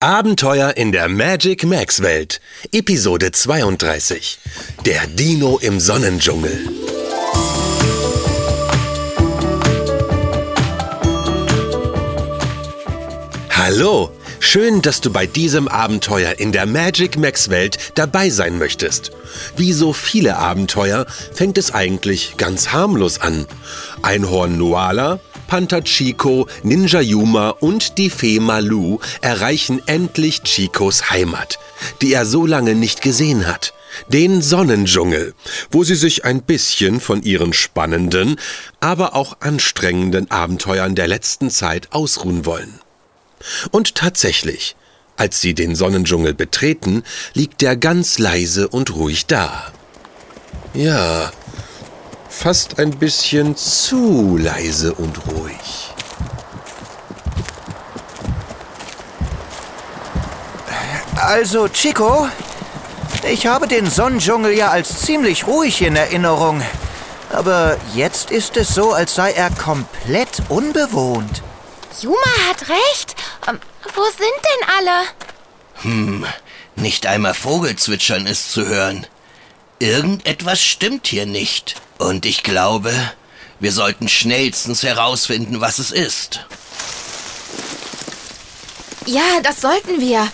Abenteuer in der Magic Max Welt, Episode 32. Der Dino im Sonnendschungel. Hallo, schön, dass du bei diesem Abenteuer in der Magic Max Welt dabei sein möchtest. Wie so viele Abenteuer fängt es eigentlich ganz harmlos an. Einhorn Noala, Panther Chico, Ninja Yuma und die Fee Malu erreichen endlich Chicos Heimat, die er so lange nicht gesehen hat. Den Sonnendschungel, wo sie sich ein bisschen von ihren spannenden, aber auch anstrengenden Abenteuern der letzten Zeit ausruhen wollen. Und tatsächlich, als sie den Sonnendschungel betreten, liegt er ganz leise und ruhig da. Ja, fast ein bisschen zu leise und ruhig. Also, Chico, ich habe den Sonnendschungel ja als ziemlich ruhig in Erinnerung. Aber jetzt ist es so, als sei er komplett unbewohnt. Juma hat recht. Ähm, wo sind denn alle? Hm, nicht einmal Vogelzwitschern ist zu hören. Irgendetwas stimmt hier nicht. Und ich glaube, wir sollten schnellstens herausfinden, was es ist. Ja, das sollten wir.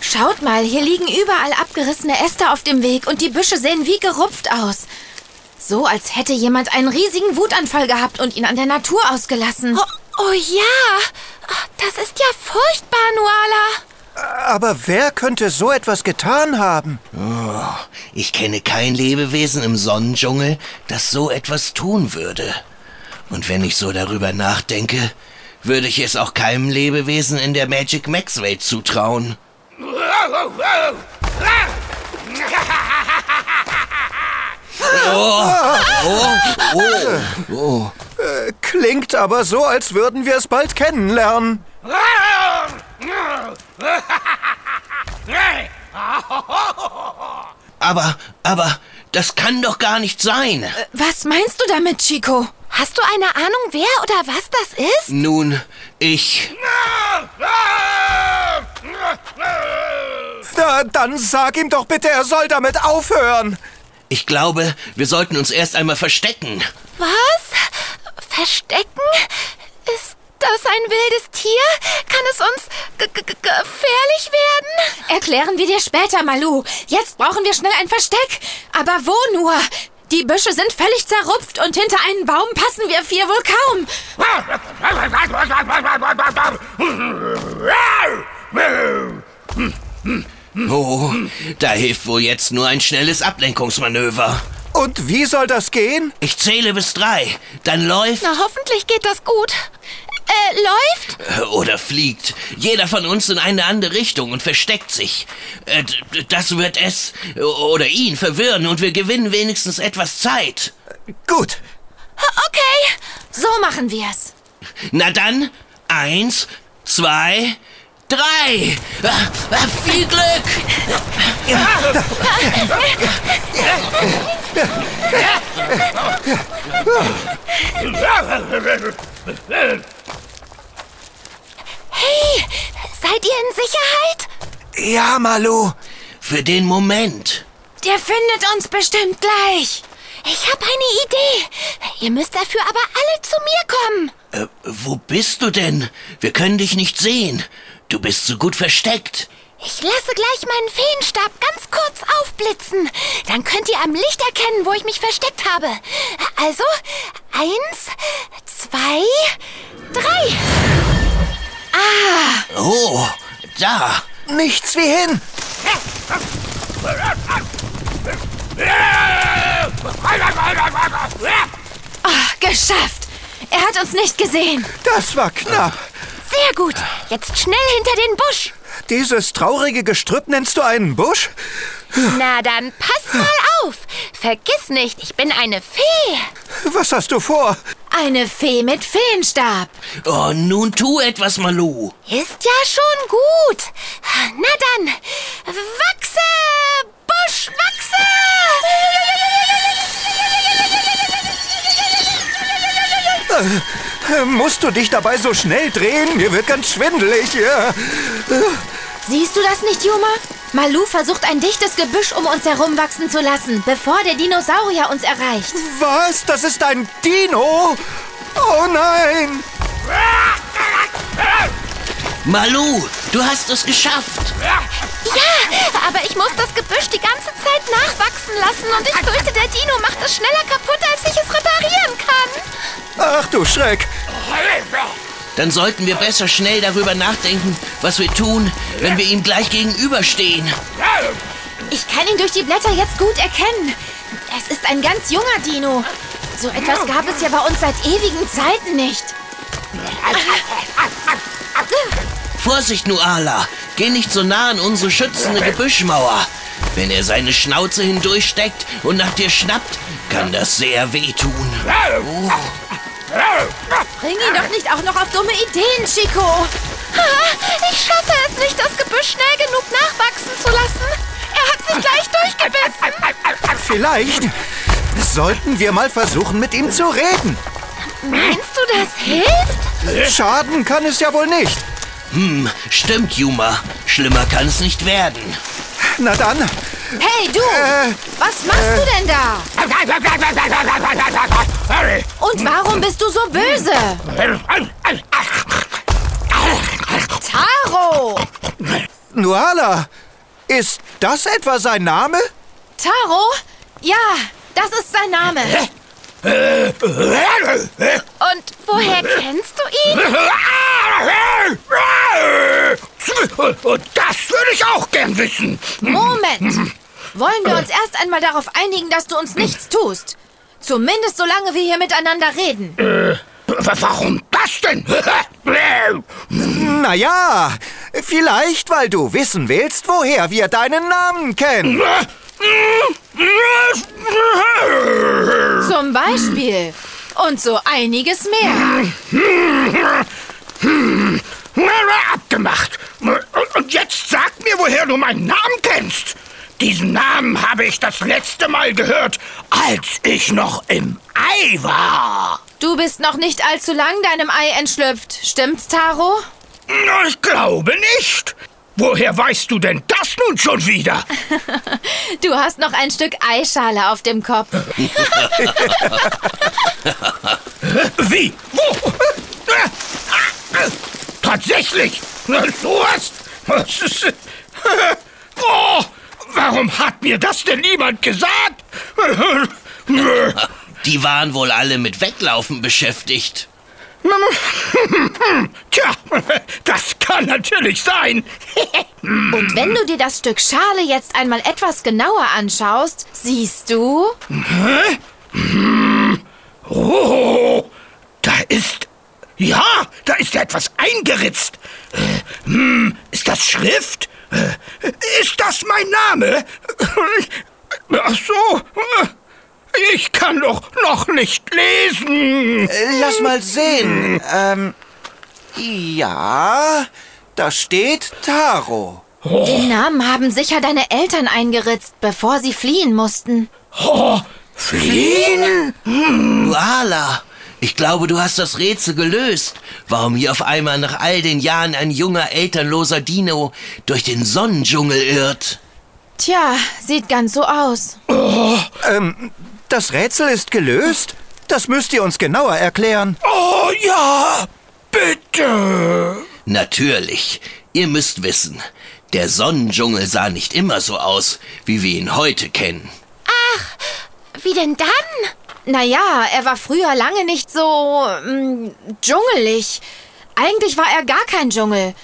Schaut mal, hier liegen überall abgerissene Äste auf dem Weg und die Büsche sehen wie gerupft aus. So, als hätte jemand einen riesigen Wutanfall gehabt und ihn an der Natur ausgelassen. Oh, oh ja, das ist ja furchtbar, Nuala. Aber wer könnte so etwas getan haben? Oh, ich kenne kein Lebewesen im Sonnendschungel, das so etwas tun würde. Und wenn ich so darüber nachdenke, würde ich es auch keinem Lebewesen in der Magic Max Welt zutrauen. Oh, oh, oh, oh. Äh, klingt aber so, als würden wir es bald kennenlernen. Aber, aber, das kann doch gar nicht sein. Was meinst du damit, Chico? Hast du eine Ahnung, wer oder was das ist? Nun, ich. Na, dann sag ihm doch bitte, er soll damit aufhören. Ich glaube, wir sollten uns erst einmal verstecken. Was? Verstecken? Ist das ein wildes Tier? Kann es uns g- g- g- gefährlich werden? Erklären wir dir später, Malu. Jetzt brauchen wir schnell ein Versteck. Aber wo nur? Die Büsche sind völlig zerrupft und hinter einen Baum passen wir vier wohl kaum. Oh, da hilft wohl jetzt nur ein schnelles Ablenkungsmanöver. Und wie soll das gehen? Ich zähle bis drei. Dann läuft Na, hoffentlich geht das gut. Äh, läuft? oder fliegt jeder von uns in eine andere Richtung und versteckt sich. Äh, Das wird es oder ihn verwirren und wir gewinnen wenigstens etwas Zeit. Gut. Okay. So machen wir's. Na dann, eins, zwei, drei. Viel Glück! Hey, seid ihr in Sicherheit? Ja, Malu. Für den Moment. Der findet uns bestimmt gleich. Ich habe eine Idee. Ihr müsst dafür aber alle zu mir kommen. Äh, wo bist du denn? Wir können dich nicht sehen. Du bist so gut versteckt. Ich lasse gleich meinen Feenstab ganz kurz aufblitzen. Dann könnt ihr am Licht erkennen, wo ich mich versteckt habe. Also, eins, zwei, drei. Oh, da. Nichts wie hin. Ah, geschafft. Er hat uns nicht gesehen. Das war knapp. Sehr gut. Jetzt schnell hinter den Busch. Dieses traurige Gestrüpp nennst du einen Busch? Na dann pass mal auf. Vergiss nicht, ich bin eine Fee. Was hast du vor? Eine Fee mit Feenstab. Oh, nun tu etwas, Malu. Ist ja schon gut. Na dann, wachse, Busch, wachse. Musst du dich dabei so schnell drehen? Mir wird ganz schwindelig. Ja. du das nicht, Juma? Malu versucht ein dichtes Gebüsch um uns herum wachsen zu lassen, bevor der Dinosaurier uns erreicht. Was? Das ist ein Dino? Oh nein! Malu, du hast es geschafft. Ja, aber ich muss das Gebüsch die ganze Zeit nachwachsen lassen und ich fürchte, der Dino macht es schneller kaputt, als ich es reparieren kann. Ach du Schreck! Dann sollten wir besser schnell darüber nachdenken, was wir tun, wenn wir ihm gleich gegenüberstehen. Ich kann ihn durch die Blätter jetzt gut erkennen. Es ist ein ganz junger Dino. So etwas gab es ja bei uns seit ewigen Zeiten nicht. Vorsicht, Nuala! Geh nicht so nah an unsere schützende Gebüschmauer. Wenn er seine Schnauze hindurchsteckt und nach dir schnappt, kann das sehr wehtun. Oh. Bring ihn doch nicht auch noch auf dumme Ideen, Chico. Ah, Ich schaffe es nicht, das Gebüsch schnell genug nachwachsen zu lassen. Er hat sich gleich durchgebissen. Vielleicht sollten wir mal versuchen, mit ihm zu reden. Meinst du, das hilft? Schaden kann es ja wohl nicht. Hm, stimmt, Juma. Schlimmer kann es nicht werden. Na dann, Hey, du! Was machst du denn da? Und warum bist du so böse? Taro! Nuala, ist das etwa sein Name? Taro? Ja, das ist sein Name. Und woher kennst du ihn? Das würde ich auch gern wissen. Moment. Wollen wir uns erst einmal darauf einigen, dass du uns nichts tust? Zumindest solange wir hier miteinander reden. Warum das denn? Naja, vielleicht, weil du wissen willst, woher wir deinen Namen kennen. Zum Beispiel. Und so einiges mehr. Abgemacht. Und jetzt sag mir, woher du meinen Namen kennst. Diesen Namen habe ich das letzte Mal gehört, als ich noch im Ei war. Du bist noch nicht allzu lang deinem Ei entschlüpft. Stimmt's, Taro? Ich glaube nicht. Woher weißt du denn das nun schon wieder? Du hast noch ein Stück Eischale auf dem Kopf. Wie? Wo? Tatsächlich? Du hast... Oh, warum hat mir das denn niemand gesagt? Die waren wohl alle mit Weglaufen beschäftigt. Tja, das kann natürlich sein. Und wenn du dir das Stück Schale jetzt einmal etwas genauer anschaust, siehst du... Oh, da ist... Ja, da ist etwas eingeritzt. Äh, hm, ist das Schrift? Äh, Ist das mein Name? Ach so, ich kann doch noch nicht lesen. Lass mal sehen. Ähm, ja, da steht Taro. Den Namen haben sicher deine Eltern eingeritzt, bevor sie fliehen mussten. Oh, fliehen? Nuala, ich glaube, du hast das Rätsel gelöst. Warum hier auf einmal nach all den Jahren ein junger, elternloser Dino durch den Sonnendschungel irrt. Tja, sieht ganz so aus. Ähm, das Rätsel ist gelöst? Das müsst ihr uns genauer erklären. Oh ja, bitte. Natürlich. Ihr müsst wissen, der Sonnendschungel sah nicht immer so aus, wie wir ihn heute kennen. Wie denn dann? Naja, er war früher lange nicht so mm, dschungelig. Eigentlich war er gar kein Dschungel.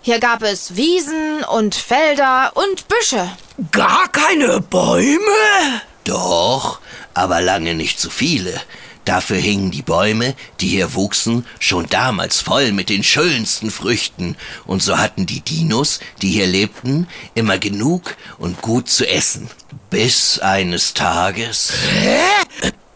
Hier gab es Wiesen und Felder und Büsche. Gar keine Bäume? Doch, aber lange nicht zu viele. Dafür hingen die Bäume, die hier wuchsen, schon damals voll mit den schönsten Früchten, und so hatten die Dinos, die hier lebten, immer genug und gut zu essen. Bis eines Tages.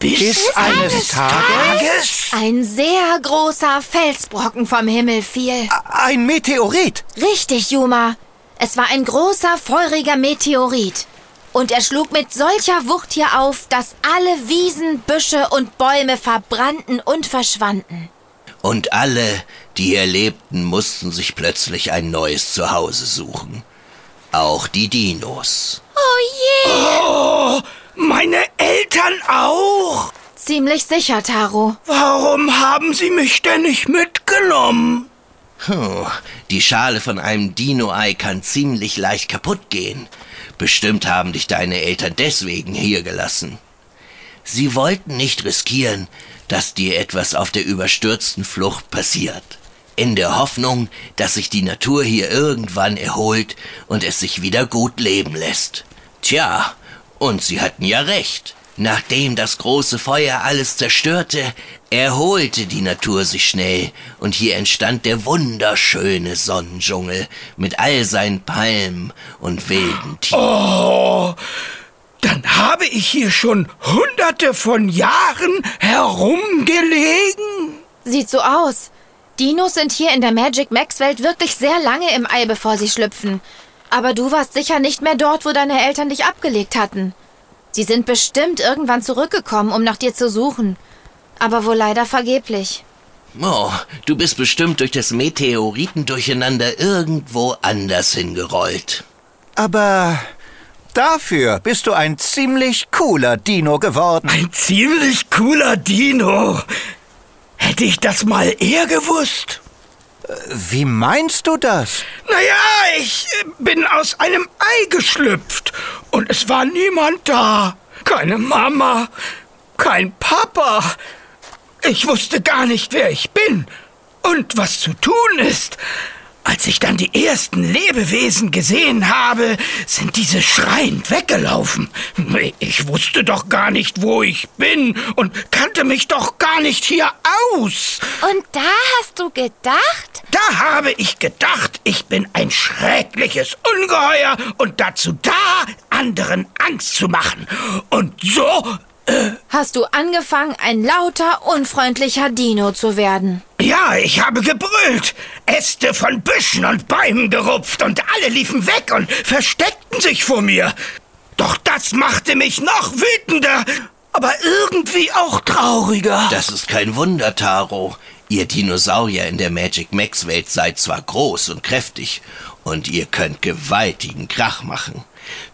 Bis eines Tages Ein sehr großer Felsbrocken vom Himmel fiel. ein Meteorit. Richtig, Juma. Es war ein großer, feuriger Meteorit. Und er schlug mit solcher Wucht hier auf, dass alle Wiesen, Büsche und Bäume verbrannten und verschwanden. Und alle, die hier lebten, mussten sich plötzlich ein neues Zuhause suchen. Auch die Dinos. Oh je. Oh, meine Eltern auch? Ziemlich sicher, Taro. Warum haben sie mich denn nicht mitgenommen? Puh, die Schale von einem Dino-Ei kann ziemlich leicht kaputt gehen. Bestimmt haben dich deine Eltern deswegen hier gelassen. Sie wollten nicht riskieren, dass dir etwas auf der überstürzten Flucht passiert. In der Hoffnung, dass sich die Natur hier irgendwann erholt und es sich wieder gut leben lässt. Tja, und sie hatten ja recht. Nachdem das große Feuer alles zerstörte, erholte die Natur sich schnell und hier entstand der wunderschöne Sonnendschungel mit all seinen Palmen und wilden Tieren. Oh, dann habe ich hier schon hunderte von Jahren herumgelegen. Sieht so aus. Dinos sind hier in der Magic Max Welt wirklich sehr lange im Ei, bevor sie schlüpfen. Aber du warst sicher nicht mehr dort, wo deine Eltern dich abgelegt hatten. Sie sind bestimmt irgendwann zurückgekommen, um nach dir zu suchen. Aber wohl leider vergeblich. Oh, du bist bestimmt durch das Meteoritendurcheinander irgendwo anders hingerollt. Aber dafür bist du ein ziemlich cooler Dino geworden. Ein ziemlich cooler Dino. Hätte ich das mal eher gewusst. Wie meinst du das? Naja, ich äh, bin aus einem Ei geschlüpft und es war niemand da. Keine Mama, kein Papa. Ich wusste gar nicht, wer ich bin und was zu tun ist. Als ich dann die ersten Lebewesen gesehen habe, sind diese schreiend weggelaufen. Ich wusste doch gar nicht, wo ich bin und kannte mich doch gar nicht hier aus. Und da hast du gedacht? Da habe ich gedacht, ich bin ein schreckliches Ungeheuer und dazu da, anderen Angst zu machen. Und so Hast du angefangen, ein lauter, unfreundlicher Dino zu werden? Ja, ich habe gebrüllt, Äste von Büschen und Bäumen gerupft und alle liefen weg und versteckten sich vor mir. Doch das machte mich noch wütender, aber irgendwie auch trauriger. Das ist kein Wunder, Taro. Ihr Dinosaurier in der Magic Max Welt seid zwar groß und kräftig und ihr könnt gewaltigen Krach machen.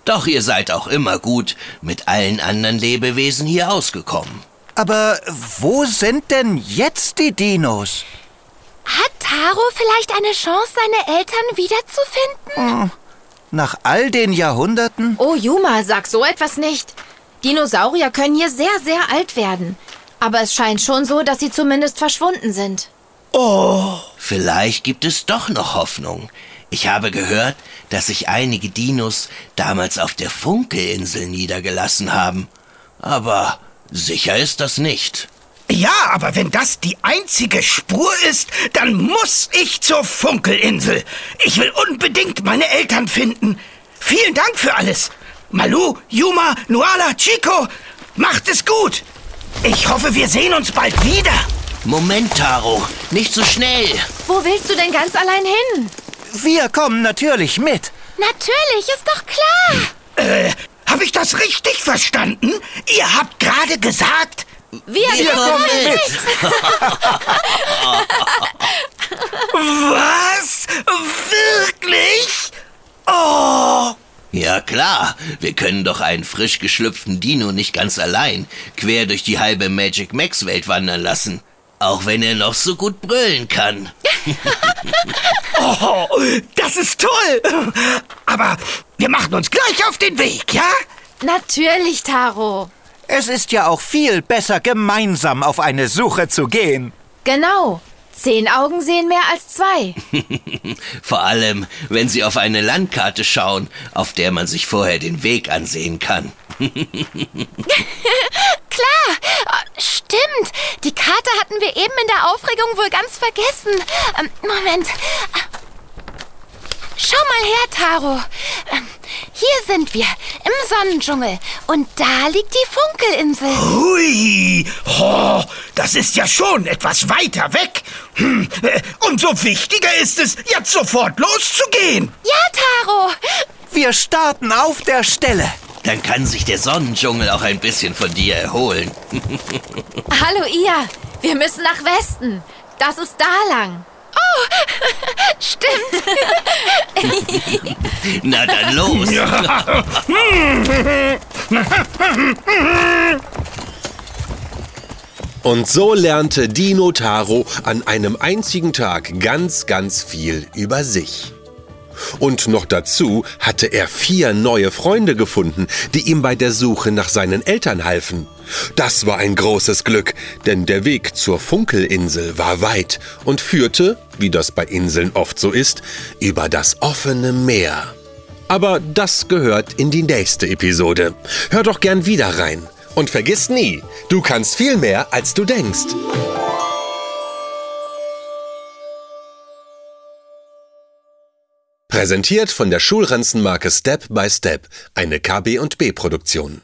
Doch ihr seid auch immer gut mit allen anderen Lebewesen hier ausgekommen. Aber wo sind denn jetzt die Dinos? Hat Taro vielleicht eine Chance, seine Eltern wiederzufinden? Nach all den Jahrhunderten? Oh, Yuma, sag so etwas nicht. Dinosaurier können hier sehr, sehr alt werden. Aber es scheint schon so, dass sie zumindest verschwunden sind. Oh, Vielleicht gibt es doch noch Hoffnung. Ich habe gehört, dass sich einige Dinos damals auf der Funkelinsel niedergelassen haben. Aber sicher ist das nicht. ja, aber wenn das die einzige Spur ist, dann muss ich zur Funkelinsel. Ich will unbedingt meine Eltern finden. Vielen Dank für alles. Malu, Yuma, Nuala, Chico, macht es gut. Ich hoffe, wir sehen uns bald wieder. Moment, Taro, nicht so schnell. Wo willst du denn ganz allein hin? Wir kommen natürlich mit. Natürlich, ist doch klar. Äh, habe ich das richtig verstanden? Ihr habt gerade gesagt, Wir, Wir kommen mit. was? Wirklich? Oh, Ja klar, wir können doch einen frisch geschlüpften Dino nicht ganz allein quer durch die halbe Magic Max Welt wandern lassen. Auch wenn er noch so gut brüllen kann. oh, das ist toll. Aber wir machen uns gleich auf den Weg, ja? Natürlich, Taro. Es ist ja auch viel besser, gemeinsam auf eine Suche zu gehen. Genau. Zehn Augen sehen mehr als zwei. Vor allem, wenn sie auf eine Landkarte schauen, auf der man sich vorher den Weg ansehen kann. Klar, äh, stimmt. Die Karte hatten wir eben in der Aufregung wohl ganz vergessen. Ähm, Moment. Schau mal her, Taro. Ähm, Hier sind wir, im Sonnendschungel. Und da liegt die Funkelinsel. Hui, oh, das ist ja schon etwas weiter weg. Hm, äh, umso wichtiger ist es, jetzt sofort loszugehen. Ja, Taro. Wir starten auf der Stelle. Dann kann sich der Sonnendschungel auch ein bisschen von dir erholen. Hallo, ihr. Wir müssen nach Westen. Das ist da lang. Stimmt. Na dann los. Und so lernte Dino Taro an einem einzigen Tag ganz, ganz viel über sich. Und noch dazu hatte er vier neue Freunde gefunden, die ihm bei der Suche nach seinen Eltern halfen. Das war ein großes Glück, denn der Weg zur Funkelinsel war weit und führte, wie das bei Inseln oft so ist, über das offene Meer. Aber das gehört in die nächste Episode. Hör doch gern wieder rein. Und vergiss nie, du kannst viel mehr, als du denkst. Präsentiert von der Schulranzenmarke Step by Step, eine KB&B Produktion.